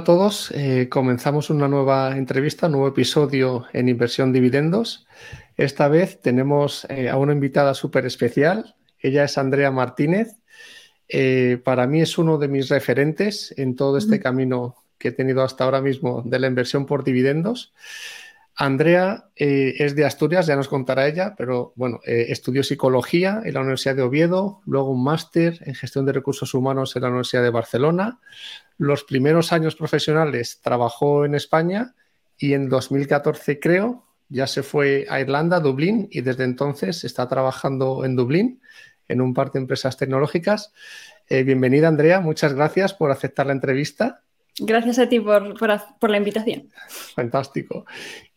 Hola a todos, eh, comenzamos una nueva entrevista, un nuevo episodio en Inversión Dividendos. Esta vez tenemos eh, a una invitada súper especial, ella es Andrea Martínez. Eh, para mí es uno de mis referentes en todo este camino que he tenido hasta ahora mismo de la inversión por dividendos. Andrea es de Asturias, ya nos contará ella, pero bueno, estudió psicología en la Universidad de Oviedo, luego un máster en gestión de recursos humanos en la Universidad de Barcelona, los primeros años profesionales trabajó en España y en 2014 creo ya se fue a Irlanda, Dublín, y desde entonces está trabajando en Dublín en un par de empresas tecnológicas. Eh, bienvenida Andrea, muchas gracias por aceptar la entrevista. Gracias a ti por, por, la invitación. Fantástico.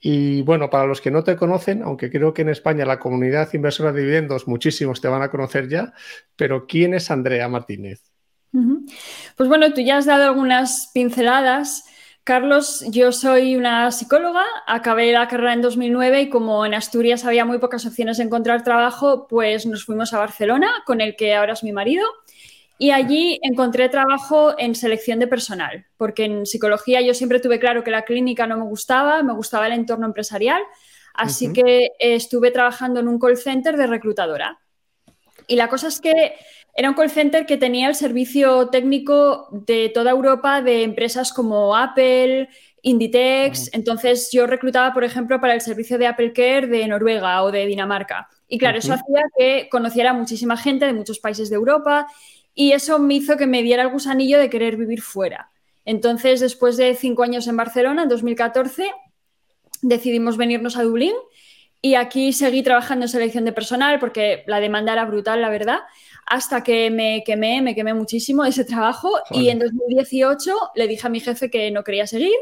Y bueno, para los que no te conocen, aunque creo que en España la comunidad inversora de dividendos muchísimos te van a conocer ya, pero ¿quién es Andrea Martínez? Pues bueno, tú ya has dado algunas pinceladas. Carlos, yo soy una psicóloga, acabé la carrera en 2009 y como en Asturias había muy pocas opciones de encontrar trabajo, pues nos fuimos a Barcelona, con el que ahora es mi marido, y allí encontré trabajo en selección de personal, porque en psicología yo siempre tuve claro que la clínica no me gustaba, me gustaba el entorno empresarial, así que estuve trabajando en un call center de reclutadora. Y la cosa es que era un call center que tenía el servicio técnico de toda Europa de empresas como Apple, Inditex. Entonces yo reclutaba, por ejemplo, para el servicio de Apple Care de Noruega o de Dinamarca. Y claro, eso hacía que conociera muchísima gente de muchos países de Europa y eso me hizo que me diera el gusanillo de querer vivir fuera. Entonces, después de cinco años en Barcelona, en 2014, decidimos venirnos a Dublín y aquí seguí trabajando en selección de personal porque la demanda era brutal, la verdad hasta que me quemé, me quemé muchísimo ese trabajo y en 2018 le dije a mi jefe que no quería seguir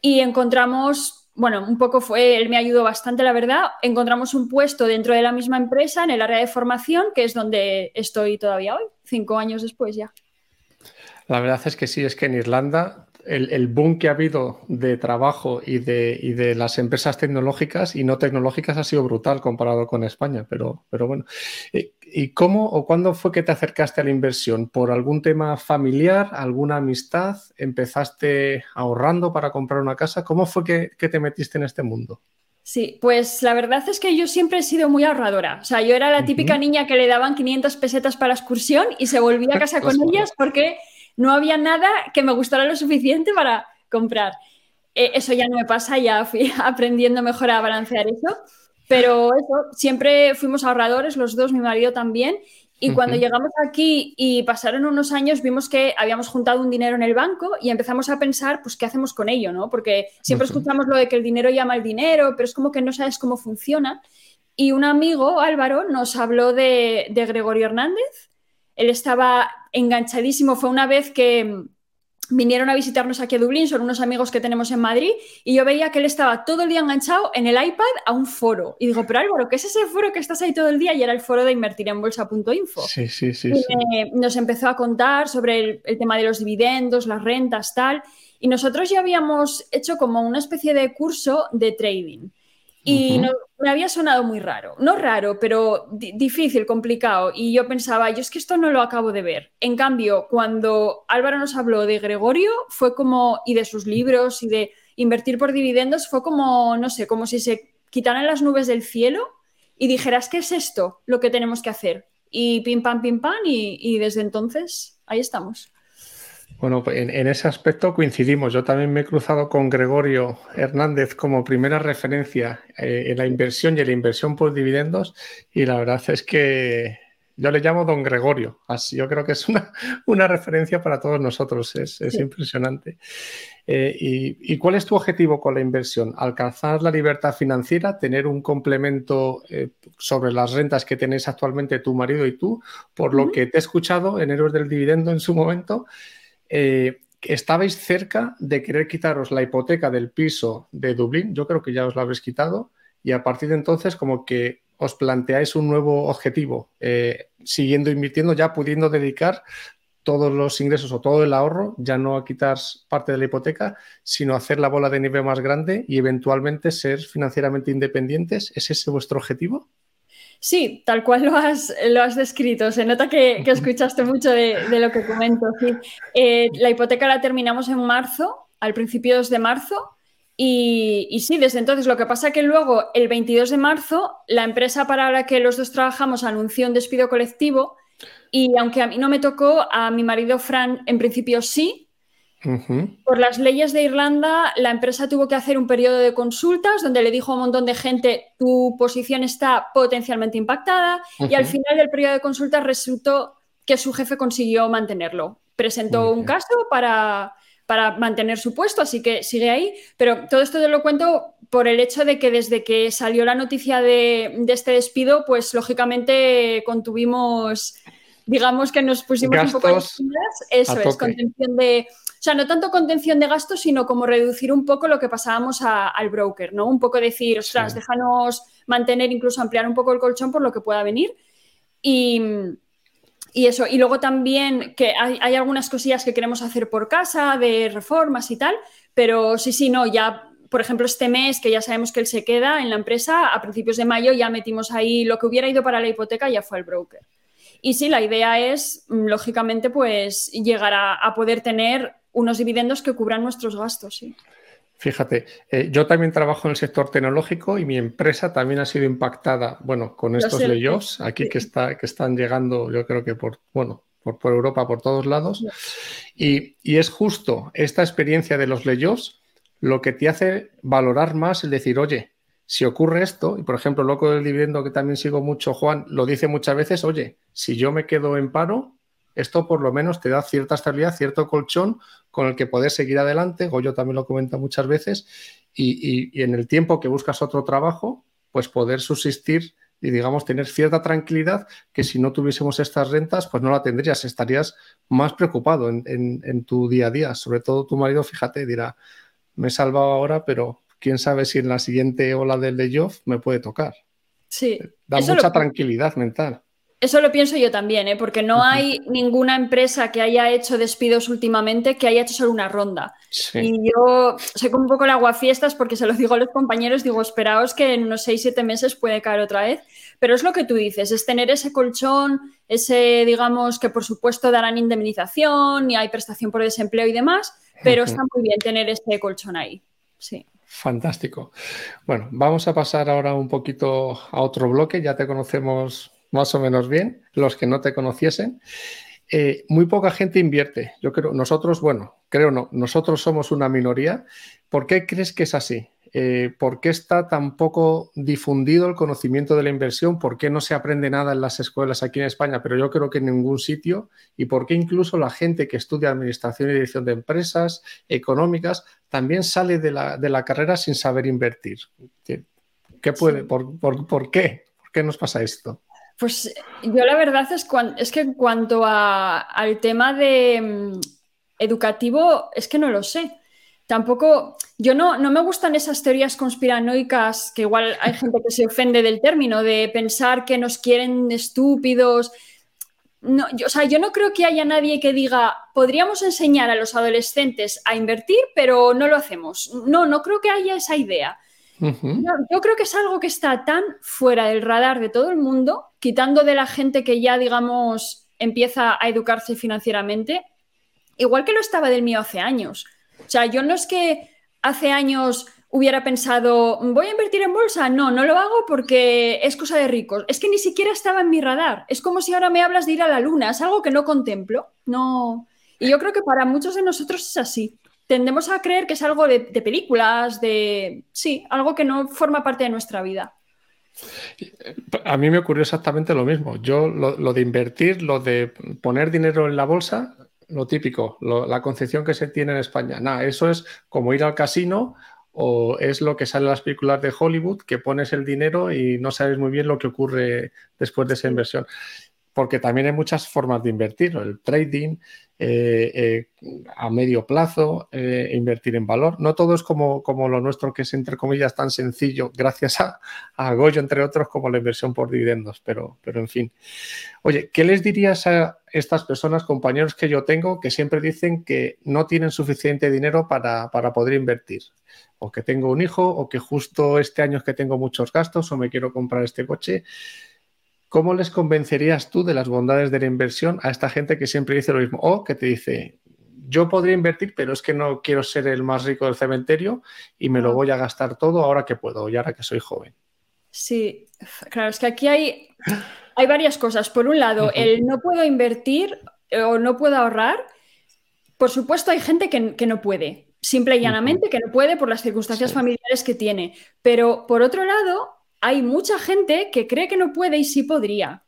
y encontramos, bueno, un poco fue, él me ayudó bastante, la verdad, encontramos un puesto dentro de la misma empresa en el área de formación, que es donde estoy todavía hoy, cinco años después ya. La verdad es que sí, es que en Irlanda el, boom que ha habido de trabajo y de, de, las empresas tecnológicas y no tecnológicas ha sido brutal comparado con España, pero, pero bueno. ¿Y cómo o cuándo fue que te acercaste a la inversión? ¿Por algún tema familiar, alguna amistad? ¿Empezaste ahorrando para comprar una casa? ¿Cómo fue que, que te metiste en este mundo? Sí, pues la verdad es que yo siempre he sido muy ahorradora. O sea, yo era la típica niña que le daban 500 pesetas para excursión y se volvía a casa con ellas porque no había nada que me gustara lo suficiente para comprar. Eh, eso ya no me pasa, ya fui aprendiendo mejor a balancear eso. Pero eso, siempre fuimos ahorradores, los dos, mi marido también. Y cuando llegamos aquí y pasaron unos años, vimos que habíamos juntado un dinero en el banco y empezamos a pensar, pues, ¿qué hacemos con ello? ¿no? Porque siempre escuchamos lo de que el dinero llama el dinero, pero es como que no sabes cómo funciona. Y un amigo, Álvaro, nos habló de, de Gregorio Hernández. Él estaba enganchadísimo. Fue una vez que vinieron a visitarnos aquí a Dublín, son unos amigos que tenemos en Madrid, y yo veía que él estaba todo el día enganchado en el iPad a un foro. Y digo, pero Álvaro, ¿qué es ese foro que estás ahí todo el día? Y era el foro de invertir en bolsa.info. Sí, sí, sí. y nos empezó a contar sobre el, tema de los dividendos, las rentas, tal. Y nosotros ya habíamos hecho como una especie de curso de trading. Y me había sonado muy raro. No raro, pero difícil, complicado. Y yo pensaba, yo es que esto no lo acabo de ver. En cambio, cuando Álvaro nos habló de Gregorio, fue como, y de sus libros y de invertir por dividendos, fue como, no sé, como si se quitaran las nubes del cielo y dijeras, ¿qué es esto lo que tenemos que hacer? Y pim, pam, pim, pam, y desde entonces ahí estamos. Bueno, pues en, ese aspecto coincidimos. Yo también me he cruzado con Gregorio Hernández como primera referencia eh, en la inversión y en la inversión por dividendos y la verdad es que yo le llamo don Gregorio. Así yo creo que es una, una referencia para todos nosotros. Es, impresionante. Eh, y, cuál es tu objetivo con la inversión? ¿Alcanzar la libertad financiera? ¿Tener un complemento eh, sobre las rentas que tenéis actualmente tu marido y tú? Por lo que te he escuchado en Héroes del Dividendo en su momento. Eh, estabais cerca de querer quitaros la hipoteca del piso de Dublín, yo creo que ya os la habéis quitado, y a partir de entonces como que os planteáis un nuevo objetivo, eh, siguiendo invirtiendo, ya pudiendo dedicar todos los ingresos o todo el ahorro, ya no a quitar parte de la hipoteca, sino hacer la bola de nieve más grande y eventualmente ser financieramente independientes. ¿Es ese vuestro objetivo? Sí, tal cual lo has, lo has descrito. Se nota que, escuchaste mucho de, lo que comento. Eh, la hipoteca la terminamos en marzo, al principio de marzo. Y, sí, desde entonces lo que pasa es que luego, el 22 de marzo, la empresa para la que los dos trabajamos anunció un despido colectivo y aunque a mí no me tocó, a mi marido Fran en principio sí, por las leyes de Irlanda, la empresa tuvo que hacer un periodo de consultas donde le dijo a un montón de gente tu posición está potencialmente impactada y al final del periodo de consultas resultó que su jefe consiguió mantenerlo. Presentó un caso para, para mantener su puesto, así que sigue ahí. Pero todo esto te lo cuento por el hecho de que desde que salió la noticia de, este despido, pues lógicamente contuvimos digamos que nos pusimos un poco eso es, contención de, sea, no tanto contención de gastos, sino como reducir un poco lo que pasábamos al broker, ¿no? Un poco decir, ostras, déjanos mantener, incluso ampliar un poco el colchón por lo que pueda venir. Y, eso, y luego también que hay, algunas cosillas que queremos hacer por casa, de reformas y tal, pero sí, sí, no, ya por ejemplo, este mes, que ya sabemos que él se queda en la empresa, a principios de mayo ya metimos ahí lo que hubiera ido para la hipoteca, ya fue el broker. Y sí, la idea es, mm, lógicamente, pues llegar a poder tener unos dividendos que cubran nuestros gastos. Sí. Fíjate, eh, yo también trabajo en el sector tecnológico y mi empresa también ha sido impactada, bueno, con estos layoffs aquí que, está, que están llegando, yo creo que por, bueno, por, por Europa, por todos lados. Y, y, es justo esta experiencia de los layoffs lo que te hace valorar más el decir, oye, si ocurre esto, y por ejemplo, loco del dividendo que también sigo mucho, Juan, lo dice muchas veces, oye, si yo me quedo en paro, esto por lo menos te da cierta estabilidad, cierto colchón con el que poder seguir adelante. Goyo también lo comenta muchas veces. Y, en el tiempo que buscas otro trabajo, pues poder subsistir y digamos tener cierta tranquilidad que si no tuviésemos estas rentas, pues no la tendrías, estarías más preocupado en, tu día a día. Sobre todo tu marido, fíjate, dirá, me he salvado ahora, pero quién sabe si en la siguiente ola del layoff me puede tocar. Sí. Da mucha tranquilidad mental. Eso lo pienso yo también, ¿eh? porque no hay ninguna empresa que haya hecho despidos últimamente que haya hecho solo una ronda. Y yo sé como un poco el aguafiestas porque se lo digo a los compañeros, digo, esperaos que en unos 6-7 meses puede caer otra vez. Pero es lo que tú dices, es tener ese colchón, ese, digamos, que por supuesto darán indemnización y hay prestación por desempleo y demás, pero está muy bien tener ese colchón ahí. Sí. Fantástico. Bueno, vamos a pasar ahora un poquito a otro bloque, ya te conocemos más o menos bien, los que no te conociesen. Eh, muy poca gente invierte. Yo creo, nosotros, bueno, creo no, nosotros somos una minoría. ¿Por qué crees que es así? Eh, ¿Por qué está tan poco difundido el conocimiento de la inversión? ¿Por qué no se aprende nada en las escuelas aquí en España? Pero yo creo que en ningún sitio. ¿Y por qué incluso la gente que estudia administración y dirección de empresas económicas también sale de la, carrera sin saber invertir? ¿Qué, puede, por, por qué? ¿Por qué nos pasa esto? Pues yo la verdad es, es que en cuanto al tema de mm, educativo, es que no lo sé. Tampoco, yo no, no me gustan esas teorías conspiranoicas, que igual hay gente que se ofende del término, de pensar que nos quieren estúpidos. No, o sea, yo no creo que haya nadie que diga, podríamos enseñar a los adolescentes a invertir, pero no lo hacemos. No, no creo que haya esa idea yo, creo que es algo que está tan fuera del radar de todo el mundo, quitando de la gente que ya, digamos, empieza a educarse financieramente, igual que lo estaba del mío hace años. O sea, yo no es que hace años hubiera pensado, voy a invertir en bolsa. No, no lo hago porque es cosa de ricos. Es que ni siquiera estaba en mi radar. Es como si ahora me hablas de ir a la luna. Es algo que no contemplo. No. Y yo creo que para muchos de nosotros es así tendemos a creer que es algo de, películas, de... Sí, algo que no forma parte de nuestra vida. A mí me ocurrió exactamente lo mismo. Yo lo, de invertir, lo de poner dinero en la bolsa, lo típico, la concepción que se tiene en España. Nada, eso es como ir al casino o es lo que sale en las películas de Hollywood, que pones el dinero y no sabes muy bien lo que ocurre después de esa inversión. Porque también hay muchas formas de invertir, el trading, eh, eh, a medio plazo, eh, invertir en valor. No todo es como, como, lo nuestro, que es entre comillas tan sencillo, gracias a, a, Goyo, entre otros, como la inversión por dividendos, pero, pero en fin. Oye, ¿qué les dirías a estas personas, compañeros que yo tengo, que siempre dicen que no tienen suficiente dinero para, para poder invertir? O que tengo un hijo, o que justo este año es que tengo muchos gastos, o me quiero comprar este coche. ¿Cómo les convencerías tú de las bondades de la inversión a esta gente que siempre dice lo mismo? O que te dice, yo podría invertir, pero es que no quiero ser el más rico del cementerio y me lo voy a gastar todo ahora que puedo y ahora que soy joven. Sí, claro, es que aquí hay, hay varias cosas. Por un lado, el no puedo invertir eh, o no puedo ahorrar. Por supuesto, hay gente que, no puede, simple y llanamente, que no puede por las circunstancias familiares que tiene. Pero por otro lado, hay mucha gente que cree que no puede y sí podría.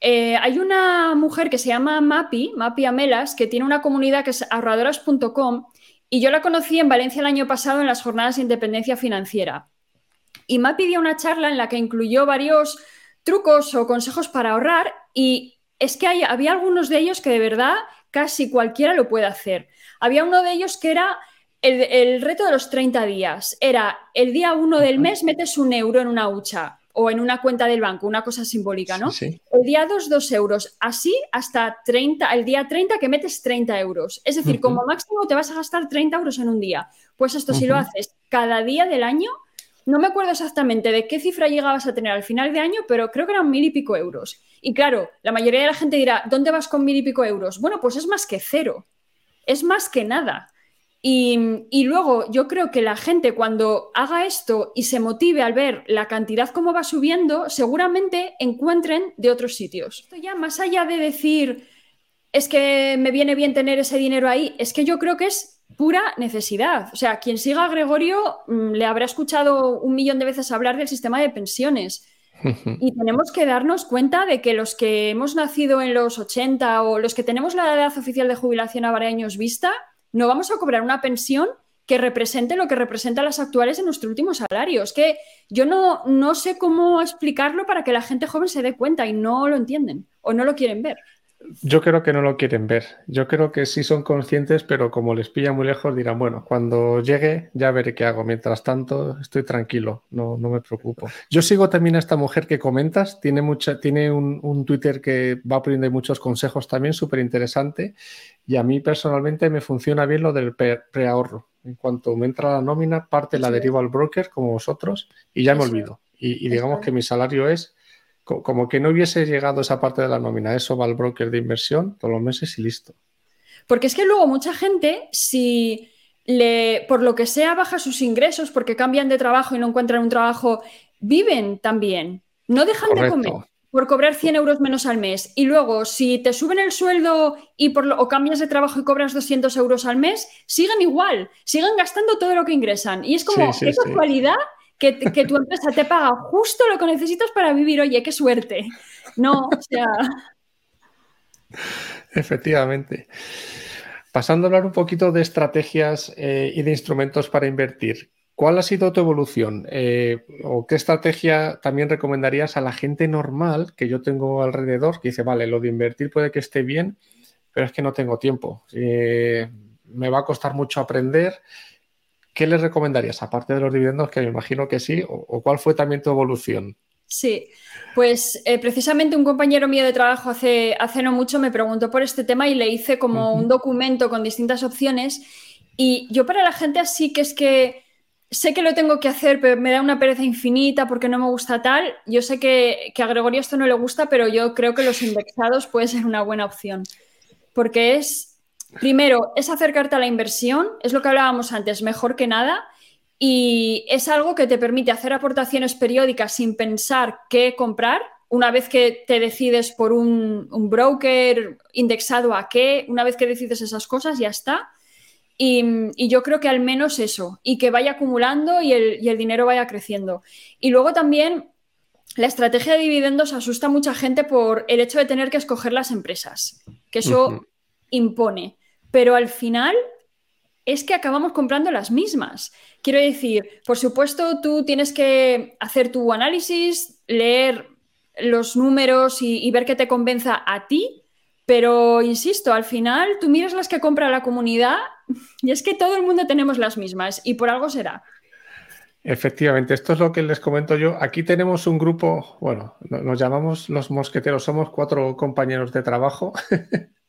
Eh, hay una mujer que se llama Mapi, Mapi Amelas, que tiene una comunidad que es ahorradoras.com y yo la conocí en Valencia el año pasado en las jornadas de independencia financiera. Y Mapi dio una charla en la que incluyó varios trucos o consejos para ahorrar y es que había algunos de ellos que de verdad casi cualquiera lo puede hacer. Había uno de ellos que era el, reto de los 30 días era el día 1 del mes metes un euro en una hucha o en una cuenta del banco, una cosa simbólica, ¿no? El día 2, 2 euros. Así hasta 30, el día 30 que metes 30 euros. Es decir, como máximo te vas a gastar 30 euros en un día. Pues esto si lo haces cada día del año, no me acuerdo exactamente de qué cifra llegabas a tener al final de año, pero creo que eran mil y pico euros. Y claro, la mayoría de la gente dirá, ¿dónde vas con mil y pico euros? Bueno, pues es más que cero. Es más que nada. Y, luego yo creo que la gente cuando haga esto y se motive al ver la cantidad como va subiendo, seguramente encuentren de otros sitios. Esto ya más allá de decir, es que me viene bien tener ese dinero ahí, es que yo creo que es pura necesidad. O sea, quien siga a Gregorio mm, le habrá escuchado un millón de veces hablar del sistema de pensiones. Y tenemos que darnos cuenta de que los que hemos nacido en los 80 o los que tenemos la edad oficial de jubilación a varios años vista, no vamos a cobrar una pensión que represente lo que representan las actuales en nuestro último salario. Es que yo no, no sé cómo explicarlo para que la gente joven se dé cuenta y no lo entienden o no lo quieren ver. Yo creo que no lo quieren ver. Yo creo que sí son conscientes, pero como les pilla muy lejos, dirán, bueno, cuando llegue ya veré qué hago. Mientras tanto, estoy tranquilo, no, no me preocupo. Yo sigo también a esta mujer que comentas, tiene, mucha, tiene un, Twitter que va poniendo muchos consejos también, súper interesante, y a mí personalmente me funciona bien lo del preahorro. En cuanto me entra la nómina, parte la derivo al broker, como vosotros, y ya me olvido. Y, y digamos que mi salario es como que no hubiese llegado esa parte de la nómina, eso va al broker de inversión todos los meses y listo. Porque es que luego mucha gente, si le, por lo que sea baja sus ingresos porque cambian de trabajo y no encuentran un trabajo, viven también, no dejan de comer por cobrar 100 euros menos al mes. Y luego, si te suben el sueldo y por lo, o cambias de trabajo y cobras 200 euros al mes, siguen igual, siguen gastando todo lo que ingresan. Y es como, qué casualidad que, tu empresa te paga justo lo que necesitas para vivir. Oye, qué suerte. No, o sea. Efectivamente. Pasando a hablar un poquito de estrategias eh, y de instrumentos para invertir, ¿cuál ha sido tu evolución? Eh, ¿O qué estrategia también recomendarías a la gente normal que yo tengo alrededor que dice, vale, lo de invertir puede que esté bien, pero es que no tengo tiempo, eh, me va a costar mucho aprender, ¿qué les recomendarías, aparte de los dividendos, que me imagino que sí, o, cuál fue también tu evolución? Sí, pues eh, precisamente un compañero mío de trabajo hace, hace no mucho me preguntó por este tema y le hice como un documento con distintas opciones y yo para la gente así que es que sé que lo tengo que hacer, pero me da una pereza infinita porque no me gusta tal. Yo sé que, que, a Gregorio esto no le gusta, pero yo creo que los indexados puede ser una buena opción. Porque es Primero, es acercarte a la inversión, es lo que hablábamos antes, mejor que nada, y es algo que te permite hacer aportaciones periódicas sin pensar qué comprar. Una vez que te decides por un, broker indexado a qué, una vez que decides esas cosas, ya está. Y, yo creo que al menos eso, y que vaya acumulando y el, dinero vaya creciendo. Y luego también la estrategia de dividendos asusta a mucha gente por el hecho de tener que escoger las empresas, que eso impone pero al final es que acabamos comprando las mismas. Quiero decir, por supuesto, tú tienes que hacer tu análisis, leer los números y, ver qué te convenza a ti, pero insisto, al final tú miras las que compra la comunidad y es que todo el mundo tenemos las mismas y por algo será. Efectivamente, esto es lo que les comento yo. Aquí tenemos un grupo, bueno, nos llamamos los mosqueteros, somos cuatro compañeros de trabajo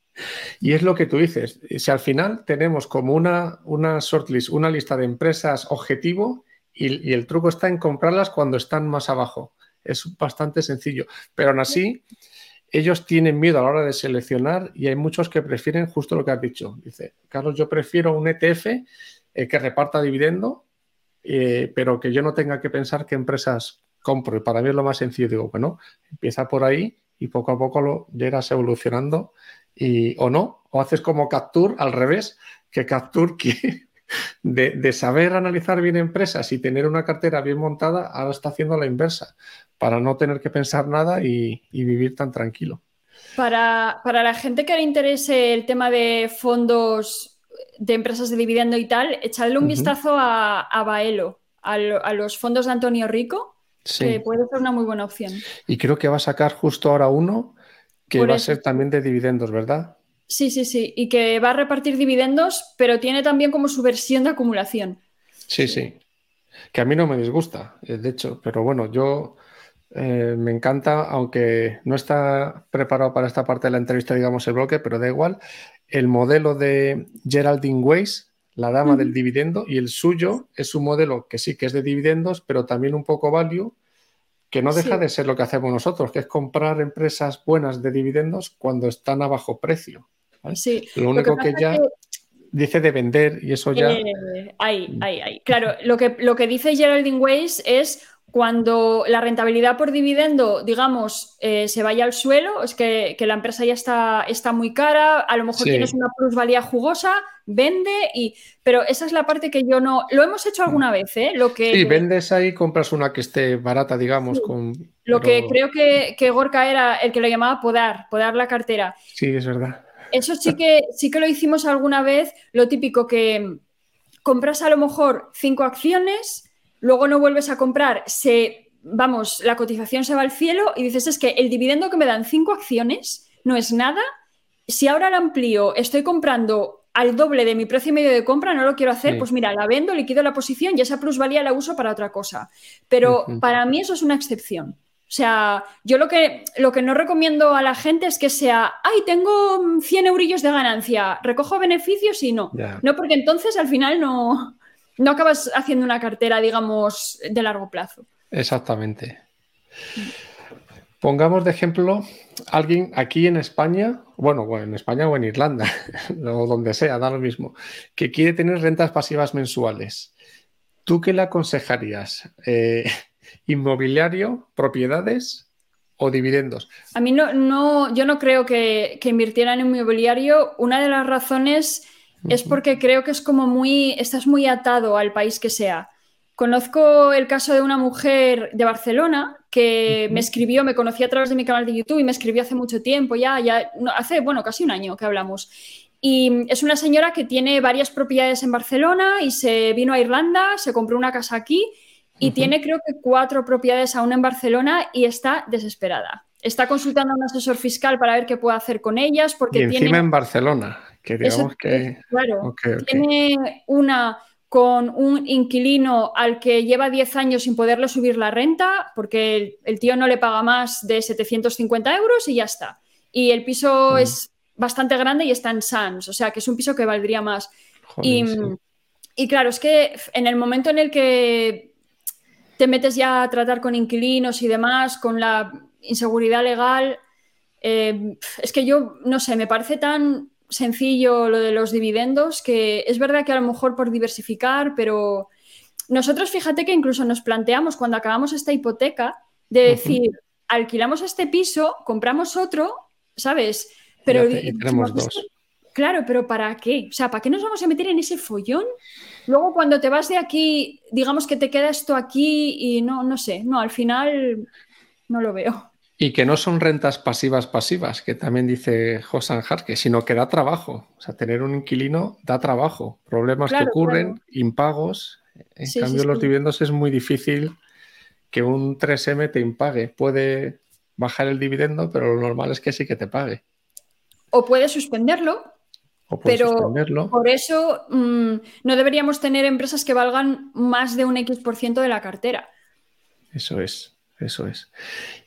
Y es lo que tú dices, si al final tenemos como una, una shortlist, una lista de empresas objetivo y, el truco está en comprarlas cuando están más abajo. es bastante sencillo. Pero aún así, ellos tienen miedo a la hora de seleccionar y hay muchos que prefieren justo lo que has dicho. Dice, Carlos, yo prefiero un ETF eh, que reparta dividendo, eh, pero que yo no tenga que pensar qué empresas compro. Y para mí es lo más sencillo. Digo, bueno, empieza por ahí y poco a poco lo irás evolucionando y, o no, o haces como Capture al revés, que Capture que de, saber analizar bien empresas y tener una cartera bien montada, ahora está haciendo la inversa, para no tener que pensar nada y, vivir tan tranquilo. Para, la gente que le interese el tema de fondos de empresas de dividendo y tal, echadle un vistazo a, Baelo, a, los fondos de Antonio Rico, que puede ser una muy buena opción. Y creo que va a sacar justo ahora uno que va a ser también de dividendos, ¿verdad? Sí, sí, sí. Y que va a repartir dividendos, pero tiene también como su versión de acumulación. Sí, sí. Que a mí no me disgusta, eh, de hecho, pero bueno, yo eh, me encanta, aunque no está preparado para esta parte de la entrevista, digamos, el bloque, pero da igual, el modelo de Geraldine Weiss, la dama del dividendo, y el suyo es un modelo que sí que es de dividendos, pero también un poco value, que no deja de ser lo que hacemos nosotros, que es comprar empresas buenas de dividendos cuando están a bajo precio. Sí. Lo único que, ya dice de vender y eso ya... Eh, ahí, ahí, ahí. Claro, lo que, lo que dice Geraldine Weiss es cuando la rentabilidad por dividendo, digamos, eh, se vaya al suelo, es que, la empresa ya está, está, muy cara, a lo mejor tienes una plusvalía jugosa, vende y... Pero esa es la parte que yo no... Lo hemos hecho alguna vez, ¿eh? Lo que, sí, vendes ahí, compras una que esté barata, digamos, con... Lo que creo que, que, Gorka era el que lo llamaba podar, podar la cartera. Sí, es verdad. Eso sí que, sí que lo hicimos alguna vez, lo típico que compras a lo mejor cinco acciones luego no vuelves a comprar, se, vamos, la cotización se va al cielo y dices, es que el dividendo que me dan cinco acciones no es nada. Si ahora la amplío, estoy comprando al doble de mi precio y medio de compra, no lo quiero hacer, pues mira, la vendo, liquido la posición y esa plusvalía la uso para otra cosa. Pero para mí eso es una excepción. O sea, yo lo que, lo que no recomiendo a la gente es que sea, ay, tengo 100 eurillos de ganancia, recojo beneficios y no. No, porque entonces al final no, no acabas haciendo una cartera, digamos, de largo plazo. Exactamente. Pongamos de ejemplo alguien aquí en España, bueno, bueno, en España o en Irlanda, o donde sea, da lo mismo, que quiere tener rentas pasivas mensuales. ¿Tú qué le aconsejarías? Eh, ¿Inmobiliario, propiedades o dividendos? A mí no, no yo no creo que, que invirtiera en inmobiliario. Una de las razones es porque creo que es como muy, estás muy atado al país que sea. Conozco el caso de una mujer de Barcelona que me escribió, me conocía a través de mi canal de YouTube y me escribió hace mucho tiempo, ya, ya hace, bueno, casi un año que hablamos. Y es una señora que tiene varias propiedades en Barcelona y se vino a Irlanda, se compró una casa aquí y tiene creo que cuatro propiedades aún en Barcelona y está desesperada. Está consultando a un asesor fiscal para ver qué puede hacer con ellas porque y encima en Barcelona. Que digamos que. Claro, tiene una con un inquilino al que lleva 10 años sin poderle subir la renta, porque el, tío no le paga más de 750 euros y ya está. Y el piso mm. es bastante grande y está en Sans, o sea que es un piso que valdría más. y, y, claro, es que en el momento en el que te metes ya a tratar con inquilinos y demás, con la inseguridad legal, eh, es que yo, no sé, me parece tan sencillo lo de los dividendos, que es verdad que a lo mejor por diversificar, pero nosotros fíjate que incluso nos planteamos cuando acabamos esta hipoteca de decir, alquilamos este piso, compramos otro, ¿sabes? Pero tenemos dos. Claro, pero ¿para qué? O sea, ¿para qué nos vamos a meter en ese follón? Luego cuando te vas de aquí, digamos que te queda esto aquí y no, no sé, no, al final no lo veo. Y que no son rentas pasivas pasivas, que también dice Josan Jarque, sino que da trabajo. O sea, tener un inquilino da trabajo. Problemas que ocurren, impagos. En cambio, los dividendos es muy difícil que un 3M te impague. Puede bajar el dividendo, pero lo normal es que sí que te pague. O puede suspenderlo. O pero por eso mm, no deberíamos tener empresas que valgan más de un X% de la cartera. Eso es. Eso es.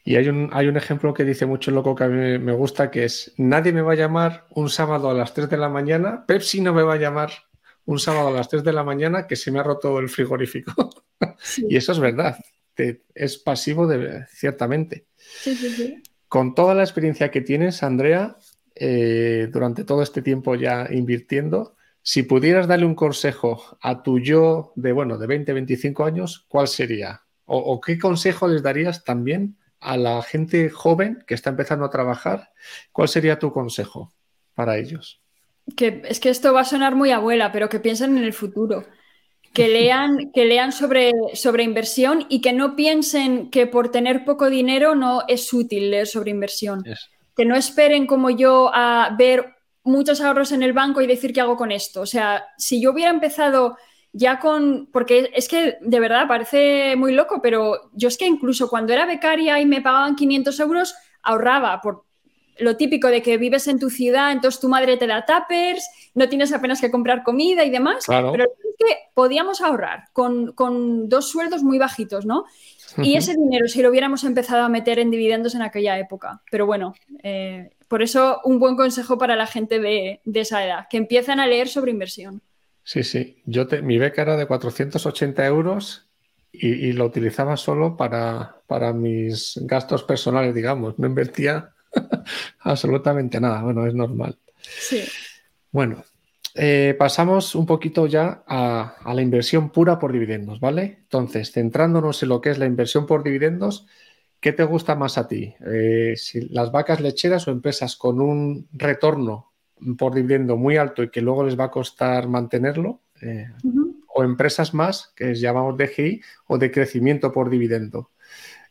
Y hay un, hay un ejemplo que dice mucho loco que a mí me gusta, que es, nadie me va a llamar un sábado a las 3 de la mañana, Pepsi no me va a llamar un sábado a las 3 de la mañana que se me ha roto el frigorífico. y eso es verdad. es pasivo de, ciertamente. Sí, sí, sí. Con toda la experiencia que tienes, Andrea, eh, durante todo este tiempo ya invirtiendo, si pudieras darle un consejo a tu yo de, bueno, de 20, 25 años, ¿cuál sería? ¿O, qué consejo les darías también a la gente joven que está empezando a trabajar? ¿Cuál sería tu consejo para ellos? Que, es que esto va a sonar muy abuela, pero que piensen en el futuro. Que lean, que lean sobre, sobre inversión y que no piensen que por tener poco dinero no es útil leer sobre inversión. Que no esperen como yo a ver muchos ahorros en el banco y decir qué hago con esto. O sea, si yo hubiera empezado ya con, porque es que de verdad parece muy loco, pero yo es que incluso cuando era becaria y me pagaban 500 euros, ahorraba por lo típico de que vives en tu ciudad, entonces tu madre te da tuppers, no tienes apenas que comprar comida y demás, pero es que podíamos ahorrar con, dos sueldos muy bajitos, ¿no? Y ese dinero, si lo hubiéramos empezado a meter en dividendos en aquella época. Pero bueno, eh, por eso un buen consejo para la gente de, esa edad, que empiezan a leer sobre inversión. Sí, sí. Yo mi beca era de 480 euros y, lo utilizaba solo para, para, mis gastos personales, digamos. No invertía absolutamente nada. Bueno, es normal. Sí. Bueno, eh, pasamos un poquito ya a, a, la inversión pura por dividendos, ¿vale? Entonces, centrándonos en lo que es la inversión por dividendos, ¿qué te gusta más a ti? Eh, si las vacas lecheras o empresas con un retorno por dividendo muy alto y que luego les va a costar mantenerlo, eh, o empresas más que llamamos DGI o de crecimiento por dividendo.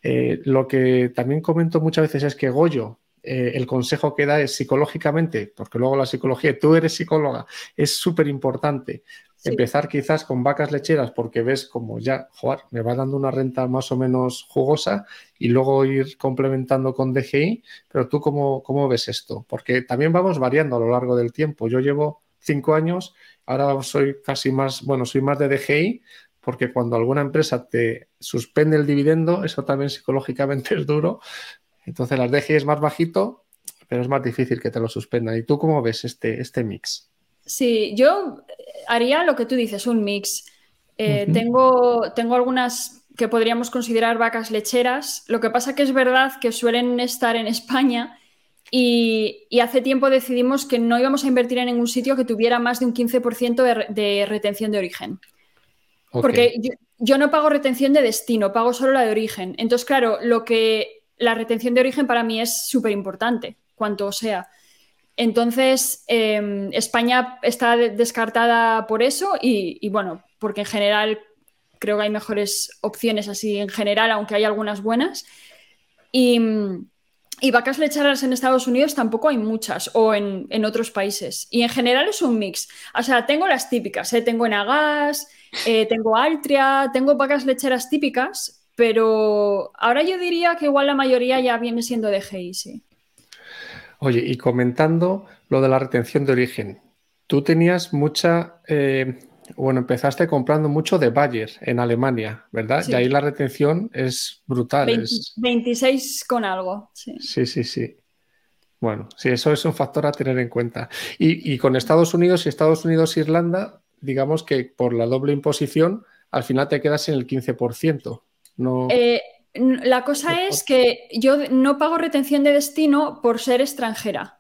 Eh, lo que también comento muchas veces es que Goyo, el consejo que da es psicológicamente, porque luego la psicología, tú eres psicóloga, es súper importante. Empezar quizás con vacas lecheras porque ves como ya, joder, me va dando una renta más o menos jugosa y luego ir complementando con DGI, pero tú cómo, cómo ves esto? Porque también vamos variando a lo largo del tiempo. Yo llevo cinco años, ahora soy casi más, bueno, soy más de DGI, porque cuando alguna empresa te suspende el dividendo, eso también psicológicamente es duro. Entonces las DGI es más bajito, pero es más difícil que te lo suspendan. ¿Y tú cómo ves este, este mix? Sí, yo haría lo que tú dices, un mix. Eh, tengo, tengo algunas que podríamos considerar vacas lecheras. Lo que pasa que es verdad que suelen estar en España y, hace tiempo decidimos que no íbamos a invertir en ningún sitio que tuviera más de un 15% de, retención de origen. Porque yo, yo, no pago retención de destino, pago solo la de origen. Entonces, claro, lo que la retención de origen para mí es súper importante, cuanto sea. Entonces, em, España está descartada por eso y, bueno, porque en general creo que hay mejores opciones así en general, aunque hay algunas buenas. Y, vacas lecheras en Estados Unidos tampoco hay muchas o en, otros países. Y en general es un mix. O sea, tengo las típicas, ¿eh? tengo Enagas, eh, tengo Altria, tengo vacas lecheras típicas, pero ahora yo diría que igual la mayoría ya viene siendo de GI, sí. Oye, y comentando lo de la retención de origen, tú tenías mucha, eh, bueno, empezaste comprando mucho de Bayer en Alemania, ¿verdad? Y ahí la retención es brutal. 26 con algo, sí. Sí, sí, sí. Bueno, sí, eso es un factor a tener en cuenta. Y, con Estados Unidos y Estados Unidos-Irlanda, digamos que por la doble imposición, al final te quedas en el 15%. No... Eh, la cosa es que yo no pago retención de destino por ser extranjera.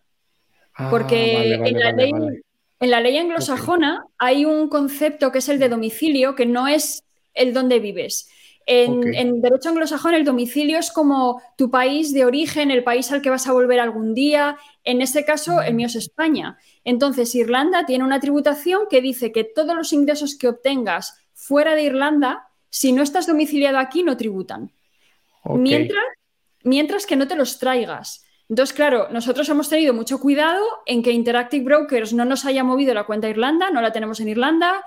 Ah, porque en, la ley, anglosajona hay un concepto que es el de domicilio, que no es el donde vives. En, derecho anglosajón el domicilio es como tu país de origen, el país al que vas a volver algún día. En ese caso, el mío es España. Entonces, Irlanda tiene una tributación que dice que todos los ingresos que obtengas fuera de Irlanda, si no estás domiciliado aquí, no tributan. Mientras, mientras que no te los traigas. Entonces, claro, nosotros hemos tenido mucho cuidado en que Interactive Brokers no nos haya movido la cuenta Irlanda, no la tenemos en Irlanda.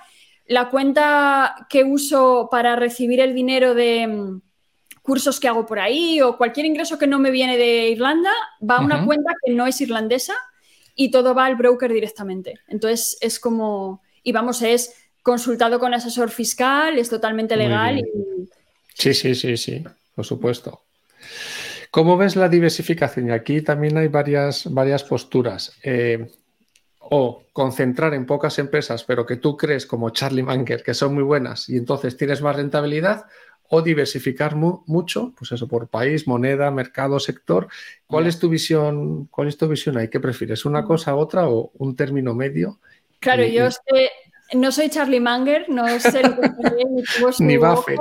La cuenta que uso para recibir el dinero de mm, cursos que hago por ahí o cualquier ingreso que no me viene de Irlanda va a una cuenta que no es irlandesa y todo va al broker directamente. Entonces, es como, y vamos, es consultado con asesor fiscal, es totalmente legal. Sí, sí, sí, sí por supuesto. ¿Cómo ves la diversificación? Y aquí también hay varias, varias posturas. Eh, o concentrar en pocas empresas, pero que tú crees, como Charlie Munger, que son muy buenas y entonces tienes más rentabilidad, o diversificar mucho, pues eso, por país, moneda, mercado, sector. ¿Cuál es tu visión? ¿Cuál es tu visión ahí? ¿Qué prefieres? ¿Una mm. cosa u otra o un término medio? Claro, yo no soy Charlie Manger, no sé lo que ni, ni Buffett.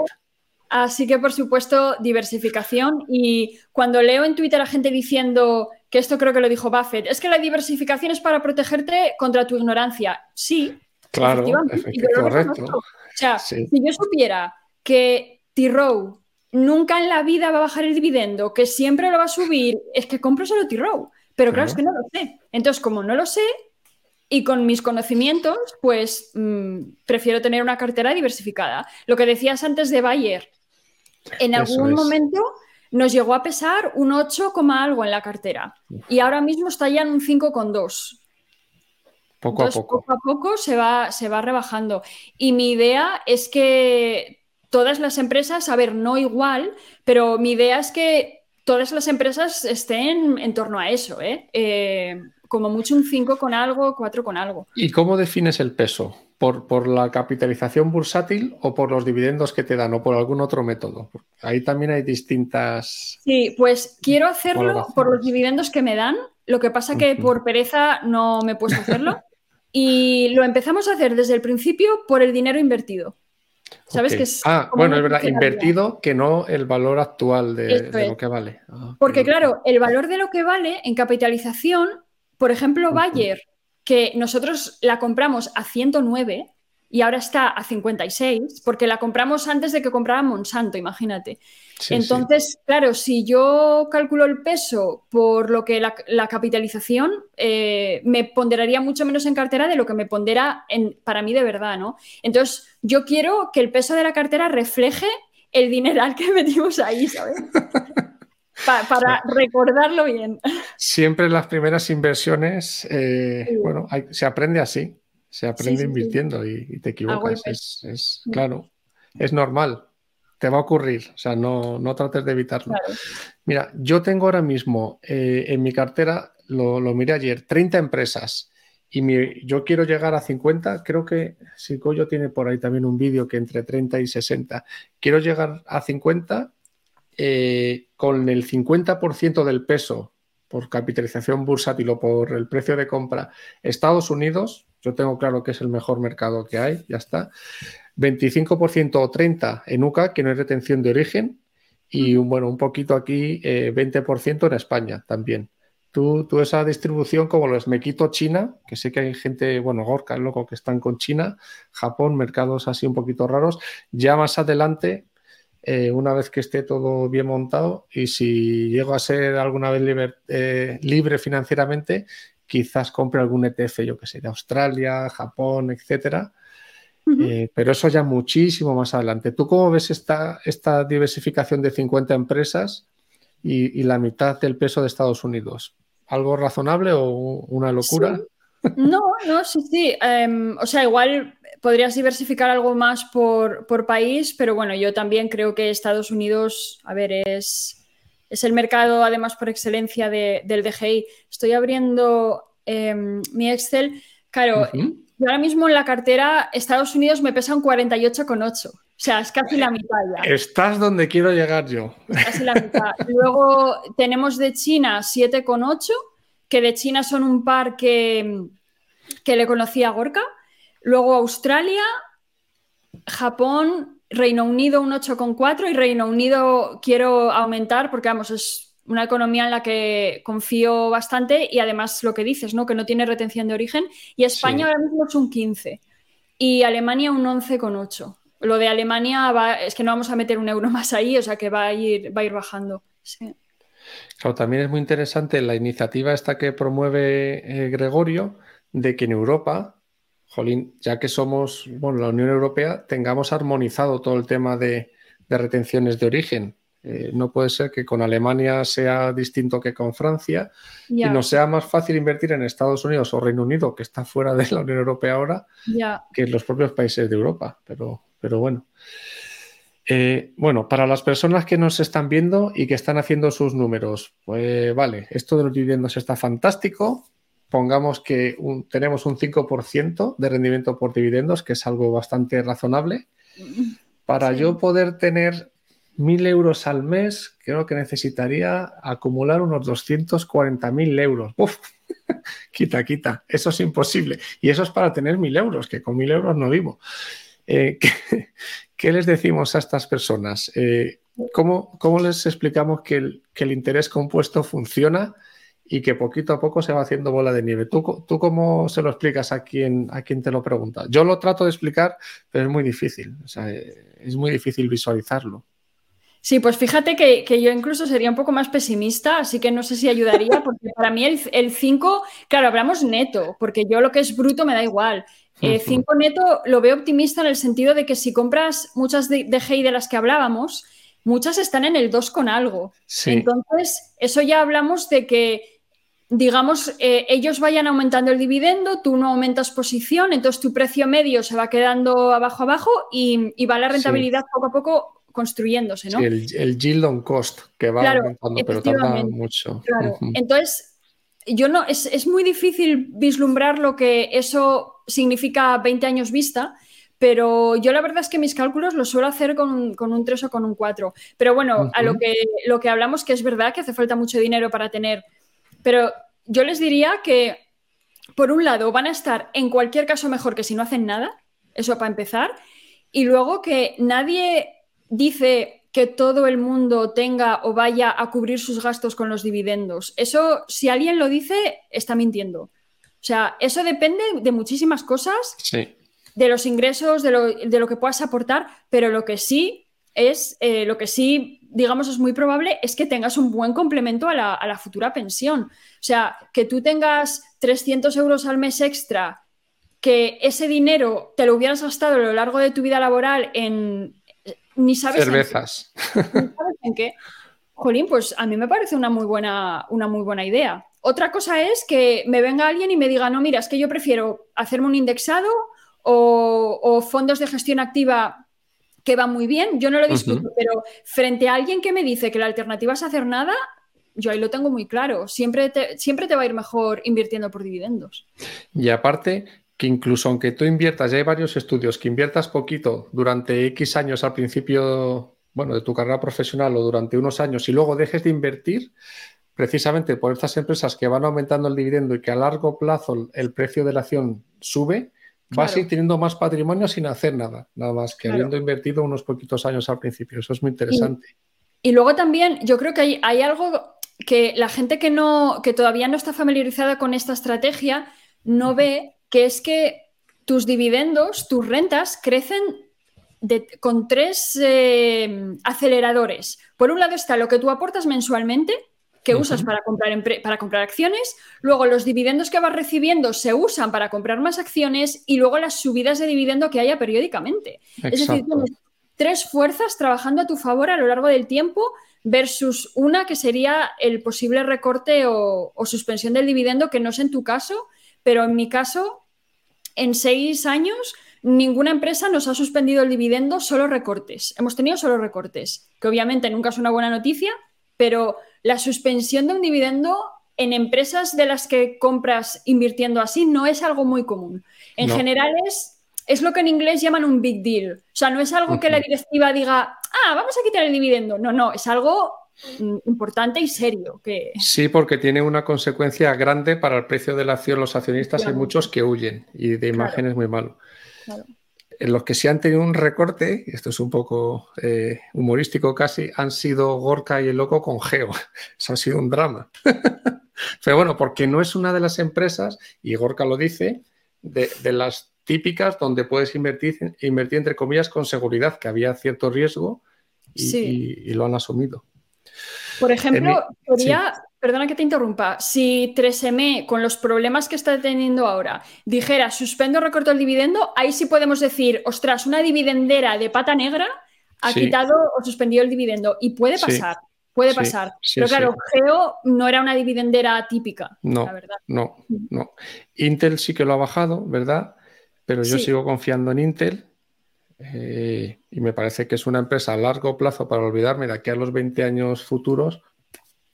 Así que, por supuesto, diversificación. Y cuando leo en Twitter a gente diciendo que esto creo que lo dijo Buffett, es que la diversificación es para protegerte contra tu ignorancia. Sí. Claro, correcto. O sea, si yo supiera que T-Row nunca en la vida va a bajar el dividendo, que siempre lo va a subir, es que compro solo T-Row. Pero claro, es que no lo sé. Entonces, como no lo sé, y con mis conocimientos, pues mm, prefiero tener una cartera diversificada. Lo que decías antes de Bayer, en algún momento nos llegó a pesar un 8, algo en la cartera y ahora mismo está ya en un 5,2. Poco a poco. Poco a poco se va, se va rebajando. Y mi idea es que todas las empresas, a ver, no igual, pero mi idea es que todas las empresas estén en torno a eso, ¿eh? eh como mucho un 5 con algo, 4 con algo. ¿Y cómo defines el peso? ¿Por, la capitalización bursátil o por los dividendos que te dan o por algún otro método? Ahí también hay distintas... Sí, pues quiero hacerlo por los dividendos que me dan. Lo que pasa que por pereza no me he puesto a hacerlo. y lo empezamos a hacer desde el principio por el dinero invertido. ¿Sabes que es Ah, bueno, es verdad, invertido que no el valor actual de, lo que vale. Ah, Porque claro, el valor de lo que vale en capitalización por ejemplo, Bayer, que nosotros la compramos a 109 y ahora está a 56, porque la compramos antes de que comprara Monsanto, imagínate. Entonces, claro, si yo calculo el peso por lo que la, capitalización, eh, me ponderaría mucho menos en cartera de lo que me pondera en, para mí de verdad, ¿no? Entonces, yo quiero que el peso de la cartera refleje el dineral que metimos ahí, ¿sabes? para recordarlo bien. Siempre las primeras inversiones, eh, bueno, se aprende así, se aprende invirtiendo y, te equivocas. Es, claro, es normal, te va a ocurrir, o sea, no, no trates de evitarlo. Mira, yo tengo ahora mismo eh, en mi cartera, lo, miré ayer, 30 empresas y yo quiero llegar a 50, creo que Sicoyo tiene por ahí también un vídeo que entre 30 y 60. Quiero llegar a 50 eh, con el 50% del peso por capitalización bursátil o por el precio de compra, Estados Unidos, yo tengo claro que es el mejor mercado que hay, ya está. 25% o 30% en UCA, que no hay retención de origen, y bueno, un poquito aquí, 20% eh, en España también. Tú, tú, esa distribución, como los me quito China, que sé que hay gente, bueno, Gorka, loco, que están con China, Japón, mercados así un poquito raros. Ya más adelante, eh, una vez que esté todo bien montado y si llego a ser alguna vez eh, libre, financieramente, quizás compre algún ETF, yo que sé, de Australia, Japón, etcétera. Eh, pero eso ya muchísimo más adelante. ¿Tú cómo ves esta, esta diversificación de 50 empresas y, la mitad del peso de Estados Unidos? ¿Algo razonable o una locura? No, no, sí, sí. Em, o sea, igual podrías diversificar algo más por, país, pero bueno, yo también creo que Estados Unidos, a ver, es, es el mercado además por excelencia del DGI. Estoy abriendo em, mi Excel. Claro, ahora mismo en la cartera Estados Unidos me pesa un 48,8. O sea, es casi la mitad ya. Estás donde quiero llegar yo. Casi la mitad. Luego tenemos de China 7,8, que de China son un par que, que le conocía a Gorka. Luego Australia, Japón, Reino Unido un 8,4 y Reino Unido quiero aumentar porque, vamos, es una economía en la que confío bastante y además lo que dices, ¿no? Que no tiene retención de origen. Y España ahora mismo es un 15 y Alemania un 11,8. Lo de Alemania es que no vamos a meter un euro más ahí, o sea que va a ir, va a ir bajando. Claro, también es muy interesante la iniciativa esta que promueve eh, Gregorio de que en Europa jolín, ya que somos, bueno, la Unión Europea, tengamos armonizado todo el tema de, retenciones de origen. Eh, no puede ser que con Alemania sea distinto que con Francia y no sea más fácil invertir en Estados Unidos o Reino Unido, que está fuera de la Unión Europea ahora, que en los propios países de Europa. Pero, pero bueno. Eh, bueno, para las personas que nos están viendo y que están haciendo sus números, pues vale, esto de los dividendos está fantástico, pongamos que tenemos un 5% de rendimiento por dividendos, que es algo bastante razonable. Para yo poder tener mil euros al mes, creo que necesitaría acumular unos 240.000 euros. Uf, quita, quita, eso es imposible. Y eso es para tener mil euros, que con mil euros no vivo. Eh, ¿qué, les decimos a estas personas? Eh, ¿cómo, les explicamos que el, interés compuesto funciona y que poquito a poco se va haciendo bola de nieve? ¿Tú, tú cómo se lo explicas a quien, a quien te lo pregunta? Yo lo trato de explicar, pero es muy difícil. Eh, es muy difícil visualizarlo. Sí, pues fíjate que, yo incluso sería un poco más pesimista, así que no sé si ayudaría, porque para mí el 5, claro, hablamos neto, porque yo lo que es bruto me da igual. 5 eh, neto lo veo optimista en el sentido de que si compras muchas de, de de las que hablábamos, muchas están en el 2 con algo. Entonces, eso ya hablamos de que, digamos, eh, ellos vayan aumentando el dividendo, tú no aumentas posición, entonces tu precio medio se va quedando abajo abajo y, va la rentabilidad poco a poco construyéndose, ¿no? el, el, yield on cost que va aumentando, pero tarda mucho. Claro. Entonces, yo no, es, muy difícil vislumbrar lo que eso significa 20 años vista, pero yo la verdad es que mis cálculos los suelo hacer con, un 3 o con un 4. Pero bueno, a lo que, lo que hablamos que es verdad que hace falta mucho dinero para tener, pero yo les diría que, por un lado, van a estar en cualquier caso mejor que si no hacen nada, eso para empezar, y luego que nadie dice que todo el mundo tenga o vaya a cubrir sus gastos con los dividendos. Eso, si alguien lo dice, está mintiendo. O sea, eso depende de muchísimas cosas, de los ingresos, de lo, que puedas aportar, pero lo que sí es, eh, lo que sí, digamos, es muy probable es que tengas un buen complemento a la, a la futura pensión. O sea, que tú tengas 300 euros al mes extra, que ese dinero te lo hubieras gastado a lo largo de tu vida laboral en ni sabes cervezas. En qué. Jolín, pues a mí me parece una muy buena, una muy buena idea. Otra cosa es que me venga alguien y me diga, no, mira, es que yo prefiero hacerme un indexado o, fondos de gestión activa que van muy bien. Yo no lo discuto, pero frente a alguien que me dice que la alternativa es hacer nada, yo ahí lo tengo muy claro. Siempre siempre te va a ir mejor invirtiendo por dividendos. Y aparte, que incluso aunque tú inviertas, ya hay varios estudios, que inviertas poquito durante X años al principio, bueno, de tu carrera profesional o durante unos años y luego dejes de invertir, precisamente por estas empresas que van aumentando el dividendo y que a largo plazo el precio de la acción sube, vas a ir teniendo más patrimonio sin hacer nada, nada más que habiendo invertido unos poquitos años al principio. Eso es muy interesante. Y, luego también yo creo que hay, hay, algo que la gente que, no, que todavía no está familiarizada con esta estrategia no ve que es que tus dividendos, tus rentas crecen con tres eh, aceleradores. Por un lado está lo que tú aportas mensualmente, que usas para comprar, para comprar acciones, luego los dividendos que vas recibiendo se usan para comprar más acciones y luego las subidas de dividendo que haya periódicamente. Es decir, tienes tres fuerzas trabajando a tu favor a lo largo del tiempo versus una que sería el posible recorte o suspensión del dividendo, que no es en tu caso, pero en mi caso, en seis años, ninguna empresa nos ha suspendido el dividendo, solo recortes. Hemos tenido solo recortes, que obviamente nunca es una buena noticia, pero la suspensión de un dividendo en empresas de las que compras invirtiendo así no es algo muy común. En general es, es lo que en inglés llaman un big deal. O sea, no es algo que la directiva diga, ah, vamos a quitar el dividendo. No, no, es algo Mm, importante y serio. Que... Sí, porque tiene una consecuencia grande para el precio de la acción. Los accionistas hay muchos que huyen y de imagen es muy malo. En los que sí han tenido un recorte, y esto es un poco eh, humorístico casi, han sido Gorka y el Loco con Geo. Eso ha sido un drama. Pero bueno, porque no es una de las empresas, y Gorka lo dice, de, las típicas donde puedes invertir, invertir, entre comillas, con seguridad, que había cierto riesgo y lo han asumido. Por ejemplo, podría, perdona que te interrumpa, si 3M, con los problemas que está teniendo ahora, dijera suspendo recorto el dividendo, ahí sí podemos decir, ostras, una dividendera de pata negra ha quitado o suspendido el dividendo. Y puede pasar. Puede pasar. Pero claro, Geo no era una dividendera típica, no, la verdad. No, no. Intel sí que lo ha bajado, ¿verdad? Pero yo sigo confiando en Intel eh, y me parece que es una empresa a largo plazo para olvidarme de aquí a los 20 años futuros,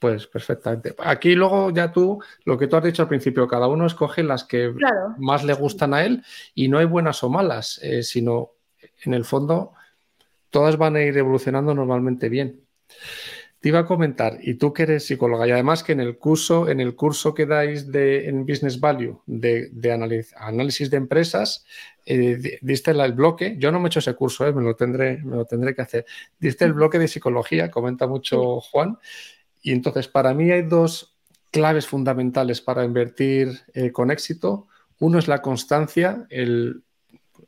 pues perfectamente. Aquí luego ya tú, lo que tú has dicho al principio, cada uno escoge las que más le gustan a él y no hay buenas o malas, eh, sino en el fondo todas van a ir evolucionando normalmente bien. Te iba a comentar, y tú que eres psicóloga, y además que en el curso, en el curso que dais de, en Business Value de, análisis de empresas, eh, diste el bloque, yo no me he hecho ese curso, eh, me, lo tendré, me lo tendré que hacer, diste el bloque de psicología, comenta mucho Juan, y entonces para mí hay dos claves fundamentales para invertir eh, con éxito. Uno es la constancia, el,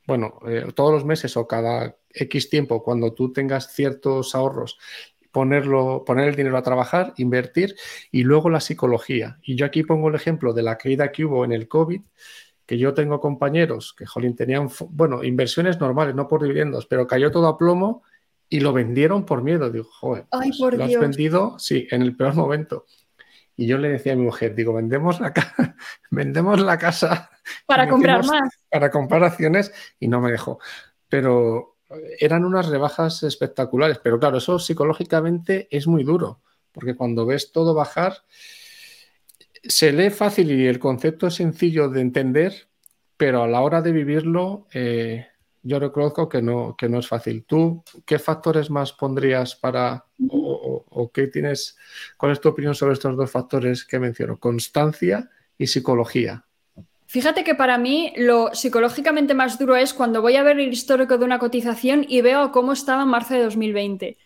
bueno, todos los meses o cada X tiempo, cuando tú tengas ciertos ahorros ponerlo, poner el dinero a trabajar, invertir y luego la psicología. Y yo aquí pongo el ejemplo de la caída que hubo en el COVID, que yo tengo compañeros que, jolín, tenían, bueno, inversiones normales, no por dividendos, pero cayó todo a plomo y lo vendieron por miedo. Digo, joder, pues lo has vendido, sí, en el peor momento. Y yo le decía a mi mujer, digo, vendemos la, vendemos la casa. Para comprar más. Para comprar acciones y no me dejó. Pero eran unas rebajas espectaculares, pero claro, eso psicológicamente es muy duro, porque cuando ves todo bajar, se lee fácil y el concepto es sencillo de entender, pero a la hora de vivirlo, eh, yo reconozco que no, que no es fácil. ¿Tú qué factores más pondrías para, o, o qué tienes, cuál es tu opinión sobre estos dos factores que menciono, constancia y psicología? Fíjate que para mí lo psicológicamente más duro es cuando voy a ver el histórico de una cotización y veo cómo estaba en marzo de 2020.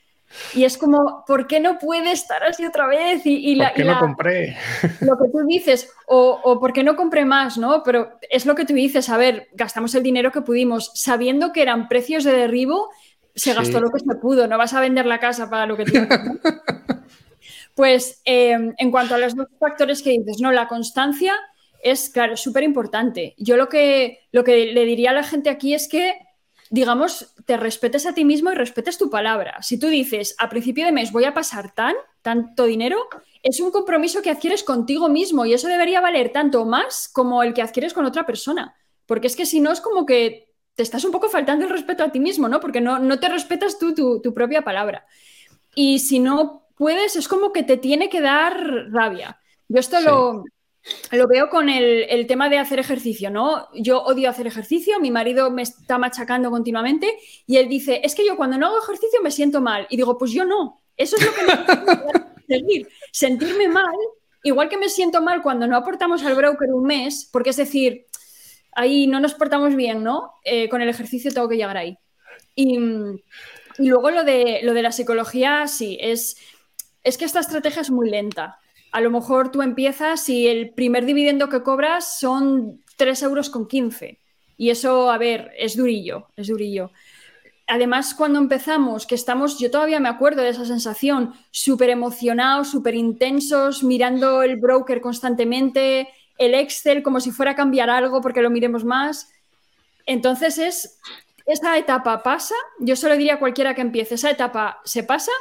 Y es como, ¿por qué no puede estar así otra vez? Y, ¿Por qué no compré? Lo que tú dices, o, o ¿por qué no compré más? ¿no? Pero es lo que tú dices, a ver, gastamos el dinero que pudimos, sabiendo que eran precios de derribo, se gastó lo que se pudo, no vas a vender la casa para lo que tienes. pues eh, en cuanto a los dos factores que dices, ¿no? La constancia es, claro, súper importante. Yo lo que, lo que le diría a la gente aquí es que, digamos, te respetes a ti mismo y respetes tu palabra. Si tú dices, a principio de mes voy a pasar tan, tanto dinero, es un compromiso que adquieres contigo mismo y eso debería valer tanto más como el que adquieres con otra persona. Porque es que si no es como que te estás un poco faltando el respeto a ti mismo, ¿no? Porque no, no te respetas tú tu, propia palabra. Y si no puedes, es como que te tiene que dar rabia. Yo esto lo, lo veo con el, tema de hacer ejercicio, ¿no? Yo odio hacer ejercicio, mi marido me está machacando continuamente y él dice, es que yo cuando no hago ejercicio me siento mal. Y digo, pues yo no. Eso es lo que me seguir. Sentirme mal, igual que me siento mal cuando no aportamos al broker un mes, porque es decir, ahí no nos portamos bien, ¿no? Eh, con el ejercicio tengo que llegar ahí. Y, luego lo de, lo de la psicología, sí, es, es que esta estrategia es muy lenta a lo mejor tú empiezas y el primer dividendo que cobras son 3 euros con 15. Y eso, a ver, es durillo, es durillo. Además, cuando empezamos, que estamos, yo todavía me acuerdo de esa sensación, súper emocionados, súper intensos, mirando el broker constantemente, el Excel como si fuera a cambiar algo porque lo miremos más. Entonces es, esa etapa pasa, yo solo diría a cualquiera que empiece, esa etapa se pasa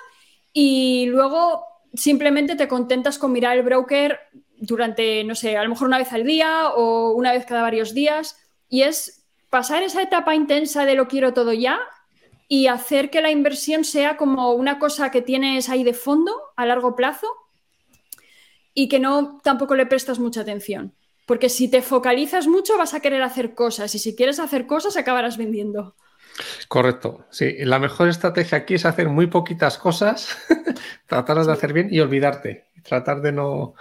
y luego simplemente te contentas con mirar el broker durante, no sé, a lo mejor una vez al día o una vez cada varios días. Y es pasar esa etapa intensa de lo quiero todo ya y hacer que la inversión sea como una cosa que tienes ahí de fondo a largo plazo y que no tampoco le prestas mucha atención. Porque si te focalizas mucho vas a querer hacer cosas y si quieres hacer cosas acabarás vendiendo. Correcto, sí. La mejor estrategia aquí es hacer muy poquitas cosas, tratar de hacer bien y olvidarte, tratar de no,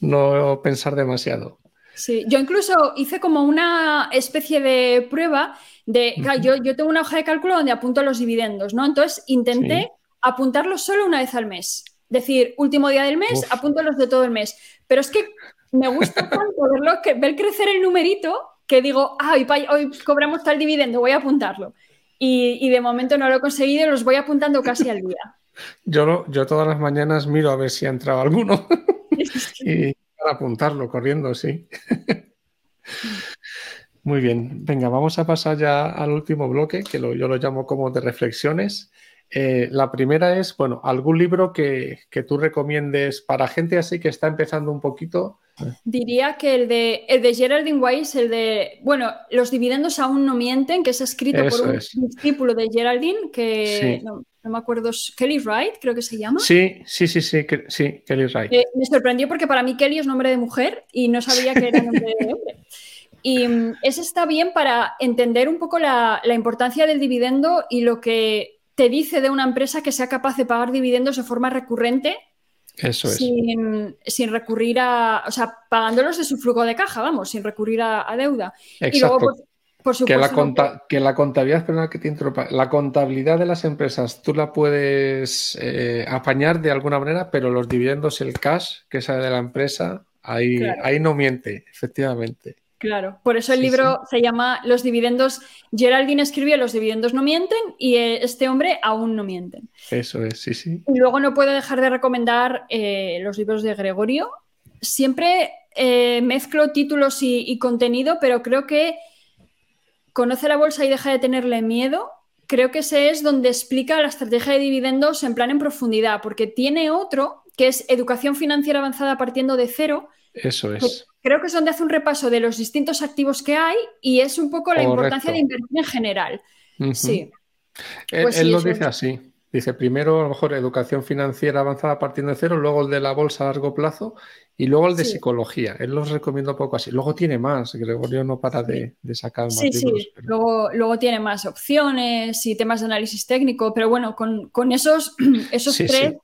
no pensar demasiado. Sí, yo incluso hice como una especie de prueba de, yo, yo, tengo una hoja de cálculo donde apunto los dividendos, ¿no? Entonces intenté apuntarlos solo una vez al mes. Decir, último día del mes, apunto los de todo el mes. Pero es que me gusta tanto verlo, que, ver crecer el numerito que digo, ah, hoy, hoy cobramos tal dividendo, voy a apuntarlo y, de momento no lo he conseguido los voy apuntando casi al día. Yo, yo todas las mañanas miro a ver si ha entrado alguno y para apuntarlo corriendo, sí. Muy bien, venga, vamos a pasar ya al último bloque, que yo lo llamo como de reflexiones. Eh, la primera es, bueno, algún libro que, que, tú recomiendes para gente así que está empezando un poquito Diría que el de, el de Geraldine Weiss, el de, bueno, los dividendos aún no mienten, que es escrito por un discípulo de Geraldine, que no, me acuerdo, Kelly Wright, creo que se llama. Sí, sí, sí, sí, sí Kelly Wright. Eh, me sorprendió porque para mí Kelly es nombre de mujer y no sabía que era nombre de hombre. Y mm, ese está bien para entender un poco la, la importancia del dividendo y lo que te dice de una empresa que sea capaz de pagar dividendos de forma recurrente eso es. Sin, recurrir a, o sea, pagándolos de su flujo de caja, vamos, sin recurrir a, deuda. Exacto. Y luego, por, supuesto, que, la que la contabilidad, perdona que te la contabilidad de las empresas tú la puedes eh, apañar de alguna manera, pero los dividendos, el cash que sale de la empresa, ahí, ahí no miente, efectivamente. Claro, por eso el libro se llama Los dividendos. Geraldine escribió Los dividendos no mienten y eh, este hombre aún no mienten. Eso es, sí, sí. Y luego no puedo dejar de recomendar eh, los libros de Gregorio. Siempre eh, mezclo títulos y, contenido, pero creo que Conoce la bolsa y deja de tenerle miedo. Creo que ese es donde explica la estrategia de dividendos en plan en profundidad, porque tiene otro que es Educación Financiera Avanzada partiendo de cero. Eso es creo que es donde hace un repaso de los distintos activos que hay y es un poco la importancia de inversión en general. Sí. Él, pues lo dice así. Dice primero a lo mejor educación financiera avanzada partiendo de cero, luego el de la bolsa a largo plazo y luego el de psicología. Él los recomienda un poco así. Luego tiene más, Gregorio no para de, sacar más. Sí, sí. Luego, luego tiene más opciones y temas de análisis técnico, pero bueno, con, esos, esos tres,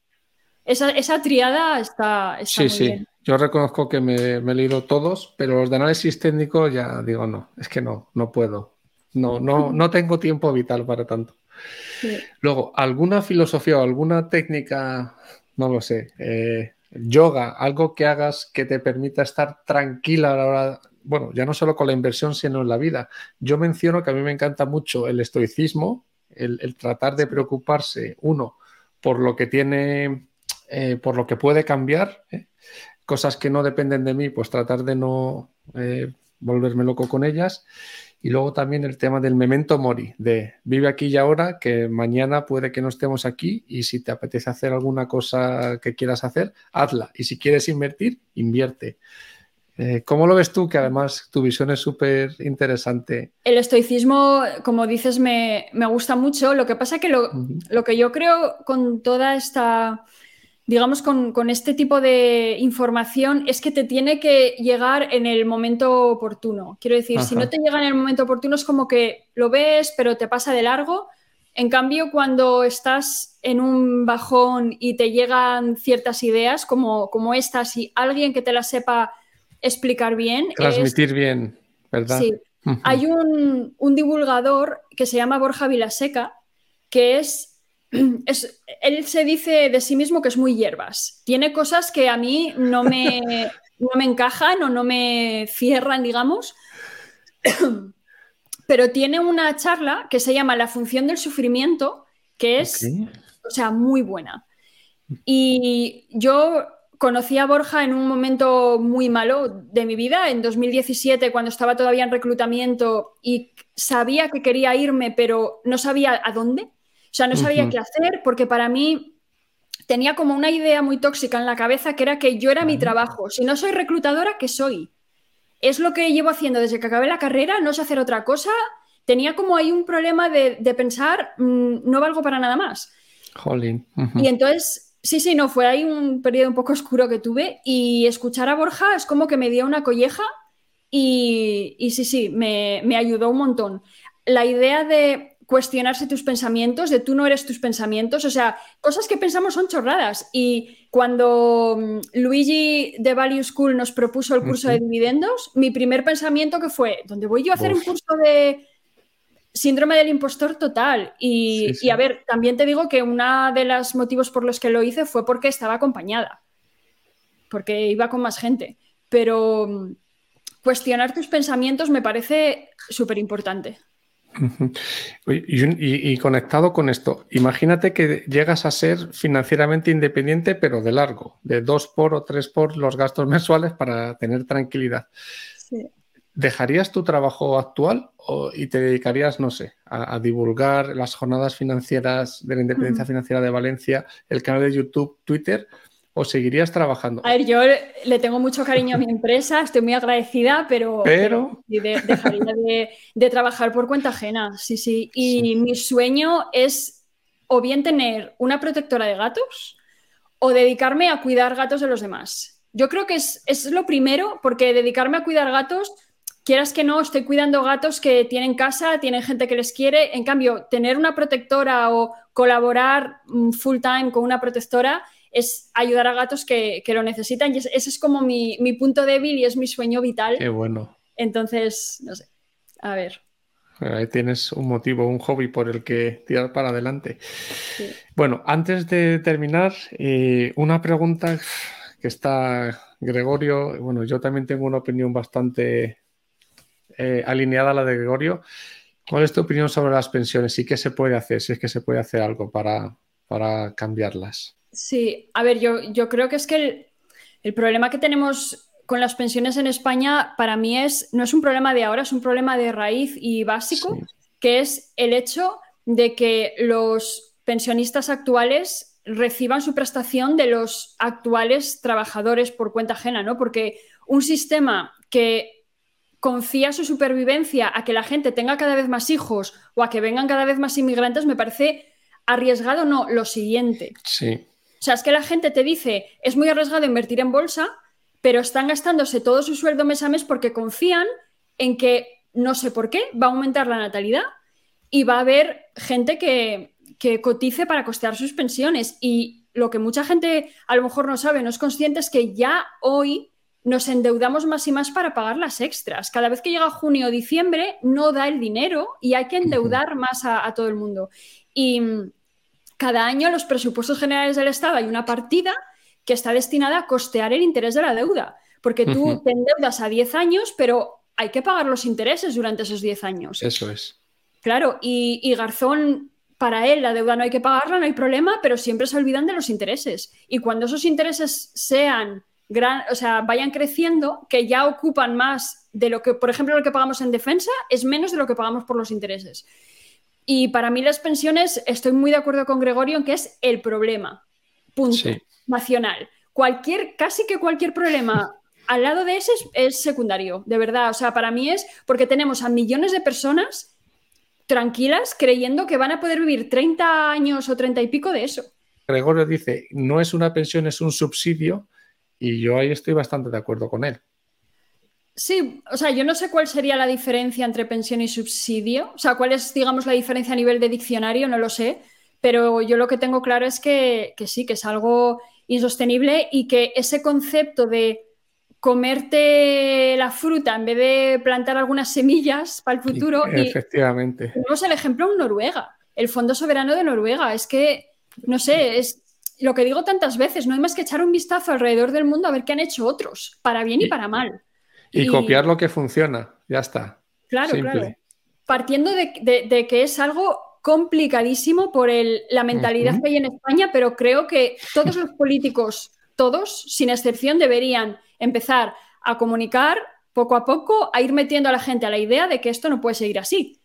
esa, esa, triada está, está muy bien. Yo reconozco que me, he leído todos, pero los de análisis técnico ya digo no, es que no, no puedo. No, no, no tengo tiempo vital para tanto. Luego, ¿alguna filosofía o alguna técnica, no lo sé, eh, yoga, algo que hagas que te permita estar tranquila a la hora, bueno, ya no solo con la inversión, sino en la vida? Yo menciono que a mí me encanta mucho el estoicismo, el, tratar de preocuparse, uno, por lo que tiene, eh, por lo que puede cambiar, ¿eh? Cosas que no dependen de mí, pues tratar de no eh, volverme loco con ellas. Y luego también el tema del memento mori, de vive aquí y ahora, que mañana puede que no estemos aquí y si te apetece hacer alguna cosa que quieras hacer, hazla. Y si quieres invertir, invierte. Eh, ¿Cómo lo ves tú? Que además tu visión es súper interesante. El estoicismo, como dices, me, gusta mucho. Lo que pasa que lo, lo que yo creo con toda esta digamos, con, este tipo de información es que te tiene que llegar en el momento oportuno. Quiero decir, si no te llega en el momento oportuno es como que lo ves, pero te pasa de largo. En cambio, cuando estás en un bajón y te llegan ciertas ideas como, como estas y alguien que te las sepa explicar bien. Transmitir bien, ¿verdad? Sí. Hay un, un divulgador que se llama Borja Vilaseca, que es él se dice de sí mismo que es muy hierbas. Tiene cosas que a mí no me, no me encajan o no me cierran, digamos. Pero tiene una charla que se llama La función del sufrimiento, que es, o sea, muy buena. Y yo conocí a Borja en un momento muy malo de mi vida, en 2017, cuando estaba todavía en reclutamiento y sabía que quería irme, pero no sabía a dónde. O sea, no sabía qué hacer porque para mí tenía como una idea muy tóxica en la cabeza que era que yo era mi trabajo. Si no soy reclutadora, ¿qué soy? Es lo que llevo haciendo desde que acabé la carrera, no sé hacer otra cosa. Tenía como ahí un problema de, pensar, mm, no valgo para nada más. Jolín. Y entonces, sí, sí, no, fue ahí un periodo un poco oscuro que tuve y escuchar a Borja es como que me dio una colleja y, sí, sí, me, me ayudó un montón. La idea de cuestionarse tus pensamientos, de tú no eres tus pensamientos, o sea, cosas que pensamos son chorradas. Y cuando mm, Luigi de Value School nos propuso el curso de dividendos, mi primer pensamiento que fue, ¿dónde voy yo a hacer un curso de síndrome del impostor total? Y, y, a ver, también te digo que uno de los motivos por los que lo hice fue porque estaba acompañada, porque iba con más gente. Pero mm, cuestionar tus pensamientos me parece súper importante. Y, conectado con esto, imagínate que llegas a ser financieramente independiente, pero de largo, de dos por o tres por los gastos mensuales para tener tranquilidad. ¿Dejarías tu trabajo actual y te dedicarías, no sé, a, divulgar las jornadas financieras de la independencia financiera de Valencia, el canal de YouTube, Twitter? ¿O seguirías trabajando? A ver, yo le tengo mucho cariño a mi empresa, estoy muy agradecida, pero, pero... dejaría de, trabajar por cuenta ajena, sí, sí. Y mi sueño es o bien tener una protectora de gatos o dedicarme a cuidar gatos de los demás. Yo creo que es, es lo primero, porque dedicarme a cuidar gatos quieras que no, estoy cuidando gatos que tienen casa, tienen gente que les quiere. En cambio, tener una protectora o colaborar mm, full time con una protectora es ayudar a gatos que, lo necesitan. Y ese es como mi, punto débil y es mi sueño vital. Qué bueno. Entonces, no sé. A ver. Ahí tienes un motivo, un hobby por el que tirar para adelante. Bueno, antes de terminar, eh, una pregunta que está Gregorio. Bueno, yo también tengo una opinión bastante eh, alineada a la de Gregorio. ¿Cuál es tu opinión sobre las pensiones y qué se puede hacer, si es que se puede hacer algo para, para cambiarlas? Sí, a ver, yo, yo creo que es que el, problema que tenemos con las pensiones en España para mí es, no es un problema de ahora, es un problema de raíz y básico, que es el hecho de que los pensionistas actuales reciban su prestación de los actuales trabajadores por cuenta ajena, ¿no? Porque un sistema que confía su supervivencia a que la gente tenga cada vez más hijos o a que vengan cada vez más inmigrantes, me parece arriesgado, no, lo siguiente. Sí. O sea, es que la gente te dice, es muy arriesgado invertir en bolsa, pero están gastándose todo su sueldo mes a mes porque confían en que, no sé por qué, va a aumentar la natalidad y va a haber gente que, que cotice para costear sus pensiones. Y lo que mucha gente a lo mejor no sabe, no es consciente, es que ya hoy nos endeudamos más y más para pagar las extras. Cada vez que llega junio o diciembre no da el dinero y hay que endeudar más a, todo el mundo. Y cada año en los presupuestos generales del Estado hay una partida que está destinada a costear el interés de la deuda, porque tú te endeudas a 10 años, pero hay que pagar los intereses durante esos 10 años. Eso es. Claro, y, y Garzón para él la deuda no hay que pagarla, no hay problema, pero siempre se olvidan de los intereses. Y cuando esos intereses sean gran, o sea, vayan creciendo, que ya ocupan más de lo que, por ejemplo, lo que pagamos en defensa es menos de lo que pagamos por los intereses. Y para mí las pensiones, estoy muy de acuerdo con Gregorio en que es el problema, punto, nacional. Cualquier, casi que cualquier problema al lado de ese es, secundario, de verdad. O sea, para mí es porque tenemos a millones de personas tranquilas creyendo que van a poder vivir 30 años o 30 y pico de eso. Gregorio dice, no es una pensión, es un subsidio y yo ahí estoy bastante de acuerdo con él. Sí, o sea, yo no sé cuál sería la diferencia entre pensión y subsidio. O sea, cuál es, digamos, la diferencia a nivel de diccionario, no lo sé. Pero yo lo que tengo claro es que, sí, que es algo insostenible y que ese concepto de comerte la fruta en vez de plantar algunas semillas para el futuro. efectivamente. tenemos el ejemplo en Noruega, el Fondo Soberano de Noruega. Es que, no sé, es, lo que digo tantas veces, no hay más que echar un vistazo alrededor del mundo a ver qué han hecho otros, para bien y, para mal. Y, copiar lo que funciona, ya está. Claro, claro. Partiendo de, que es algo complicadísimo por la mentalidad que hay en España, pero creo que todos los políticos, todos, sin excepción, deberían empezar a comunicar poco a poco, a ir metiendo a la gente a la idea de que esto no puede seguir así.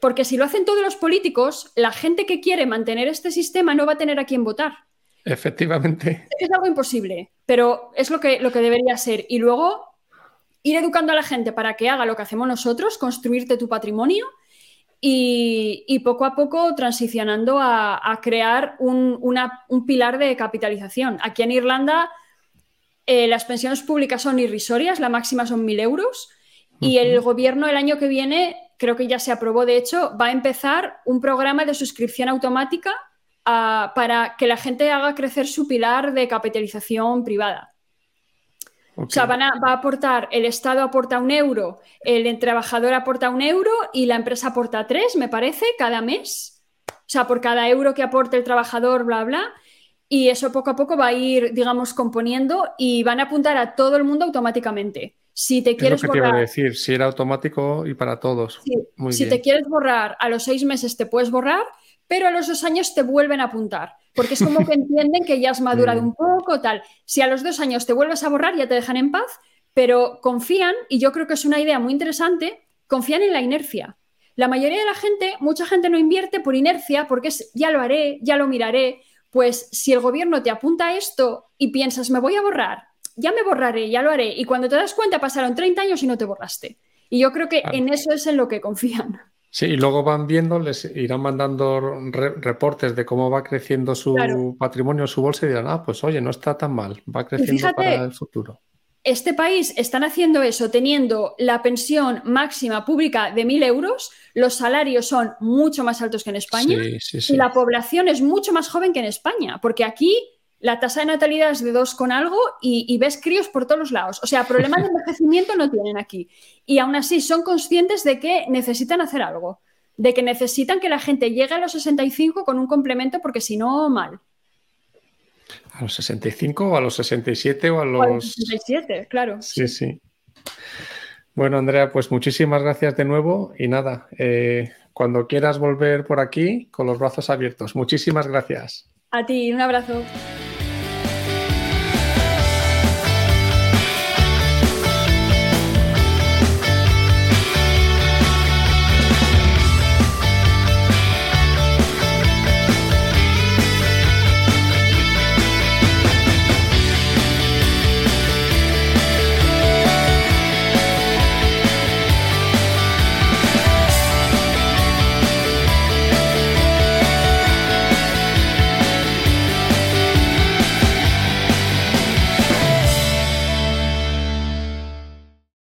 Porque si lo hacen todos los políticos, la gente que quiere mantener este sistema no va a tener a quién votar. Efectivamente. Es algo imposible, pero es lo que, lo que debería ser. Y luego ir educando a la gente para que haga lo que hacemos nosotros, construirte tu patrimonio y, poco a poco transicionando a, crear un, pilar de capitalización. Aquí en Irlanda eh, las pensiones públicas son irrisorias, la máxima son 1.000 euros y el gobierno el año que viene, creo que ya se aprobó de hecho, va a empezar un programa de suscripción automática para que la gente haga crecer su pilar de capitalización privada. O sea, va a aportar, el Estado aporta un euro, el trabajador aporta un euro y la empresa aporta tres, me parece, cada mes. O sea, por cada euro que aporte el trabajador, bla, bla. Y eso poco a poco va a ir, digamos, componiendo y van a apuntar a todo el mundo automáticamente. Si te quieres es lo que te iba a decir, si era automático y para todos. si te quieres borrar, a los seis meses te puedes borrar pero a los dos años te vuelven a apuntar, porque es como que entienden que ya has madurado un poco, tal. Si a los dos años te vuelves a borrar, ya te dejan en paz, pero confían, y yo creo que es una idea muy interesante, confían en la inercia. La mayoría de la gente, mucha gente no invierte por inercia, porque es ya lo haré, ya lo miraré. Pues si el gobierno te apunta esto y piensas, me voy a borrar, ya me borraré, ya lo haré, y cuando te das cuenta pasaron 30 años y no te borraste. Y yo creo que en eso es en lo que confían. Sí, y luego van viendo, les irán mandando reportes de cómo va creciendo su patrimonio, su bolsa y dirán, ah, pues oye, no está tan mal, va creciendo para el futuro. este país están haciendo eso teniendo la pensión máxima pública de 1.000 euros, los salarios son mucho más altos que en España y la población es mucho más joven que en España, porque aquí la tasa de natalidad es de dos con algo y, ves críos por todos los lados. O sea, problemas de envejecimiento no tienen aquí. Y aún así son conscientes de que necesitan hacer algo, de que necesitan que la gente llegue a los 65 con un complemento porque si no, mal. ¿A los 65 o a los 67 o a los... a los 67, claro. Sí, sí. Bueno, Andrea, pues muchísimas gracias de nuevo y nada, eh, cuando quieras volver por aquí, con los brazos abiertos. Muchísimas gracias. A ti, un abrazo.